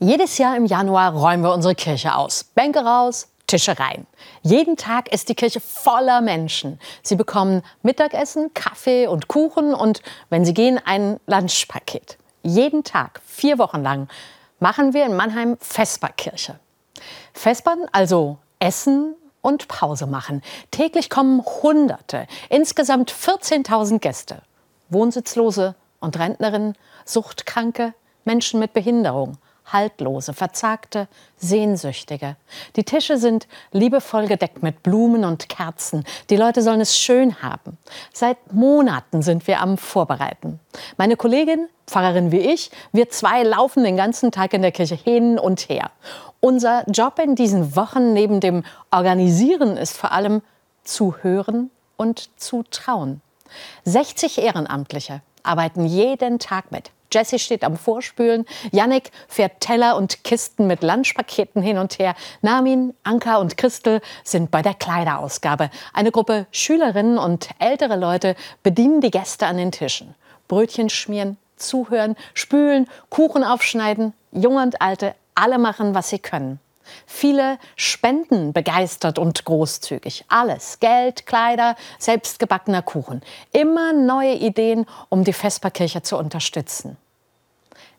Jedes Jahr im Januar räumen wir unsere Kirche aus. Bänke raus, Tische rein. Jeden Tag ist die Kirche voller Menschen. Sie bekommen Mittagessen, Kaffee und Kuchen und, wenn sie gehen, ein Lunchpaket. Jeden Tag, vier Wochen lang, machen wir in Mannheim Vesperkirche. Vespern, also Essen und Pause machen. Täglich kommen Hunderte, insgesamt 14.000 Gäste. Wohnsitzlose und Rentnerinnen, Suchtkranke, Menschen mit Behinderung. Haltlose, Verzagte, Sehnsüchtige. Die Tische sind liebevoll gedeckt mit Blumen und Kerzen. Die Leute sollen es schön haben. Seit Monaten sind wir am Vorbereiten. Meine Kollegin, Pfarrerin wie ich, wir zwei laufen den ganzen Tag in der Kirche hin und her. Unser Job in diesen Wochen neben dem Organisieren ist vor allem zu hören und zu trauen. 60 Ehrenamtliche arbeiten jeden Tag mit. Jessie steht am Vorspülen. Yannick fährt Teller und Kisten mit Lunchpaketen hin und her. Namin, Anka und Christel sind bei der Kleiderausgabe. Eine Gruppe Schülerinnen und ältere Leute bedienen die Gäste an den Tischen. Brötchen schmieren, zuhören, spülen, Kuchen aufschneiden. Junge und Alte, alle machen, was sie können. Viele spenden begeistert und großzügig. Alles. Geld, Kleider, selbstgebackener Kuchen. Immer neue Ideen, um die Vesperkirche zu unterstützen.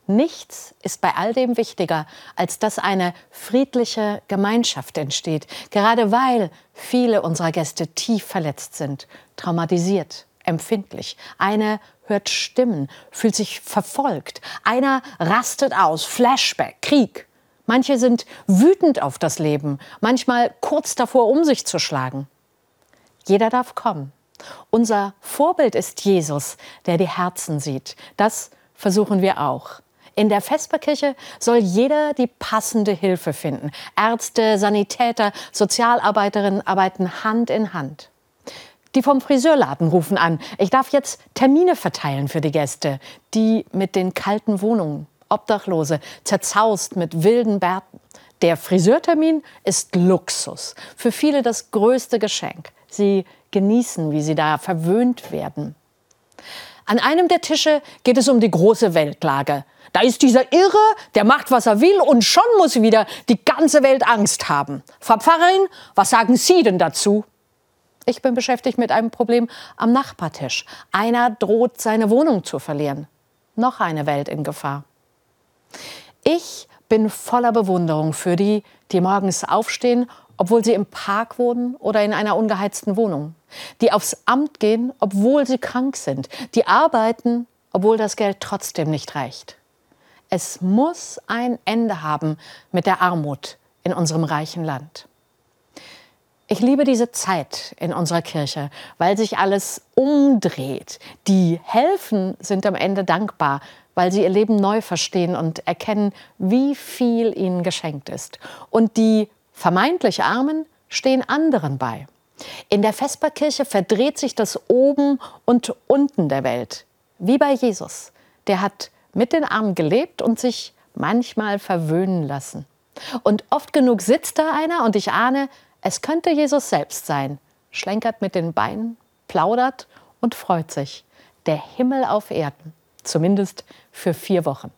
Nichts ist bei all dem wichtiger, als dass eine friedliche Gemeinschaft entsteht, gerade weil viele unserer Gäste tief verletzt sind, traumatisiert, empfindlich. Eine hört Stimmen, fühlt sich verfolgt. Einer rastet aus, Flashback, Krieg. Manche sind wütend auf das Leben, manchmal kurz davor, um sich zu schlagen. Jeder darf kommen. Unser Vorbild ist Jesus, der die Herzen sieht. Das versuchen wir auch. In der Vesperkirche soll jeder die passende Hilfe finden. Ärzte, Sanitäter, Sozialarbeiterinnen arbeiten Hand in Hand. Die vom Friseurladen rufen an. Ich darf jetzt Termine verteilen für die Gäste, die mit den kalten Wohnungen. Obdachlose, zerzaust mit wilden Bärten. Der Friseurtermin ist Luxus, für viele das größte Geschenk. Sie genießen, wie sie da verwöhnt werden. An einem der Tische geht es um die große Weltlage. Da ist dieser Irre, der macht, was er will, und schon muss wieder die ganze Welt Angst haben. Frau Pfarrerin, was sagen Sie denn dazu? Ich bin beschäftigt mit einem Problem am Nachbartisch. Einer droht, seine Wohnung zu verlieren. Noch eine Welt in Gefahr. Ich bin voller Bewunderung für die, die morgens aufstehen, obwohl sie im Park wohnen oder in einer ungeheizten Wohnung. Die aufs Amt gehen, obwohl sie krank sind. Die arbeiten, obwohl das Geld trotzdem nicht reicht. Es muss ein Ende haben mit der Armut in unserem reichen Land. Ich liebe diese Zeit in unserer Kirche, weil sich alles umdreht. Die helfen sind am Ende dankbar, weil sie ihr Leben neu verstehen und erkennen, wie viel ihnen geschenkt ist. Und die vermeintlich Armen stehen anderen bei. In der Vesperkirche verdreht sich das Oben und Unten der Welt, wie bei Jesus. Der hat mit den Armen gelebt und sich manchmal verwöhnen lassen. Und oft genug sitzt da einer und ich ahne, es könnte Jesus selbst sein, schlenkert mit den Beinen, plaudert und freut sich. Der Himmel auf Erden zumindest für vier Wochen.